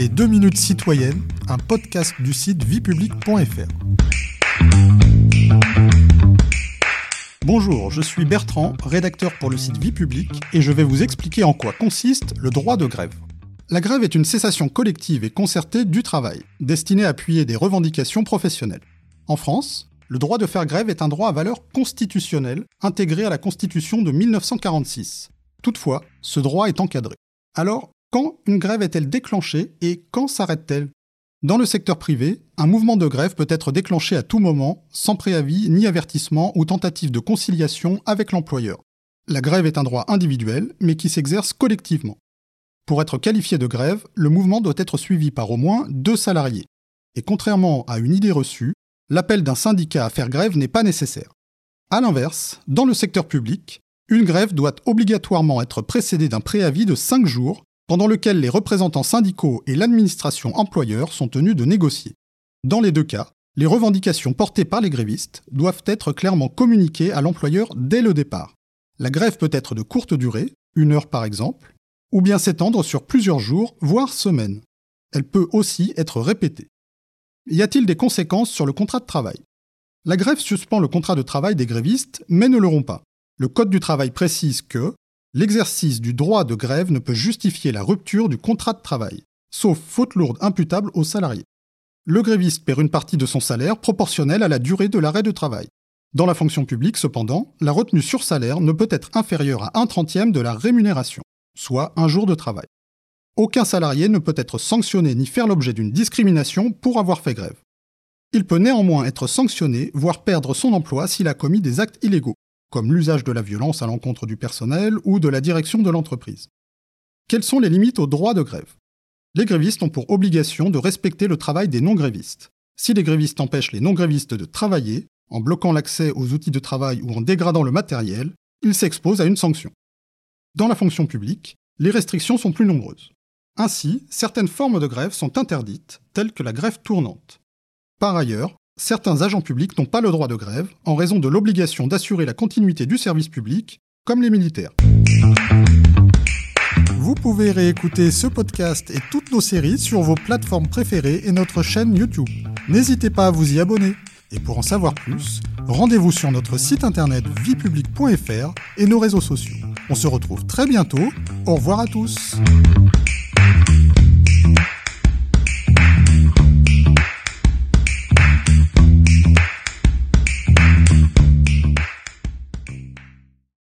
Les 2 minutes citoyennes, un podcast du site viepublic.fr. Bonjour, je suis Bertrand, rédacteur pour le site Vie Publique, et je vais vous expliquer en quoi consiste le droit de grève. La grève est une cessation collective et concertée du travail, destinée à appuyer des revendications professionnelles. En France, le droit de faire grève est un droit à valeur constitutionnelle intégré à la Constitution de 1946. Toutefois, ce droit est encadré. Alors, quand une grève est-elle déclenchée et quand s'arrête-t-elle? Dans le secteur privé, un mouvement de grève peut être déclenché à tout moment, sans préavis ni avertissement ou tentative de conciliation avec l'employeur. La grève est un droit individuel, mais qui s'exerce collectivement. Pour être qualifié de grève, le mouvement doit être suivi par au moins deux salariés. Et contrairement à une idée reçue, l'appel d'un syndicat à faire grève n'est pas nécessaire. A l'inverse, dans le secteur public, une grève doit obligatoirement être précédée d'un préavis de 5 jours, pendant lequel les représentants syndicaux et l'administration employeur sont tenus de négocier. Dans les deux cas, les revendications portées par les grévistes doivent être clairement communiquées à l'employeur dès le départ. La grève peut être de courte durée, une heure par exemple, ou bien s'étendre sur plusieurs jours, voire semaines. Elle peut aussi être répétée. Y a-t-il des conséquences sur le contrat de travail? La grève suspend le contrat de travail des grévistes, mais ne le rompt pas. Le Code du travail précise que l'exercice du droit de grève ne peut justifier la rupture du contrat de travail, sauf faute lourde imputable au salarié. Le gréviste perd une partie de son salaire proportionnelle à la durée de l'arrêt de travail. Dans la fonction publique, cependant, la retenue sur salaire ne peut être inférieure à un trentième de la rémunération, soit un jour de travail aucun salarié ne peut être sanctionné ni faire l'objet d'une discrimination pour avoir fait grève. Il peut néanmoins être sanctionné, voire perdre son emploi s'il a commis des actes illégaux, comme l'usage de la violence à l'encontre du personnel ou de la direction de l'entreprise. Quelles sont les limites au droit de grève? Les grévistes ont pour obligation de respecter le travail des non-grévistes. Si les grévistes empêchent les non-grévistes de travailler, en bloquant l'accès aux outils de travail ou en dégradant le matériel, ils s'exposent à une sanction. Dans la fonction publique, les restrictions sont plus nombreuses. Ainsi, certaines formes de grève sont interdites, telles que la grève tournante. Par ailleurs, certains agents publics n'ont pas le droit de grève en raison de l'obligation d'assurer la continuité du service public, comme les militaires. Vous pouvez réécouter ce podcast et toutes nos séries sur vos plateformes préférées et notre chaîne YouTube. N'hésitez pas à vous y abonner. Et pour en savoir plus, rendez-vous sur notre site internet viepublic.fr et nos réseaux sociaux. On se retrouve très bientôt. Au revoir à tous.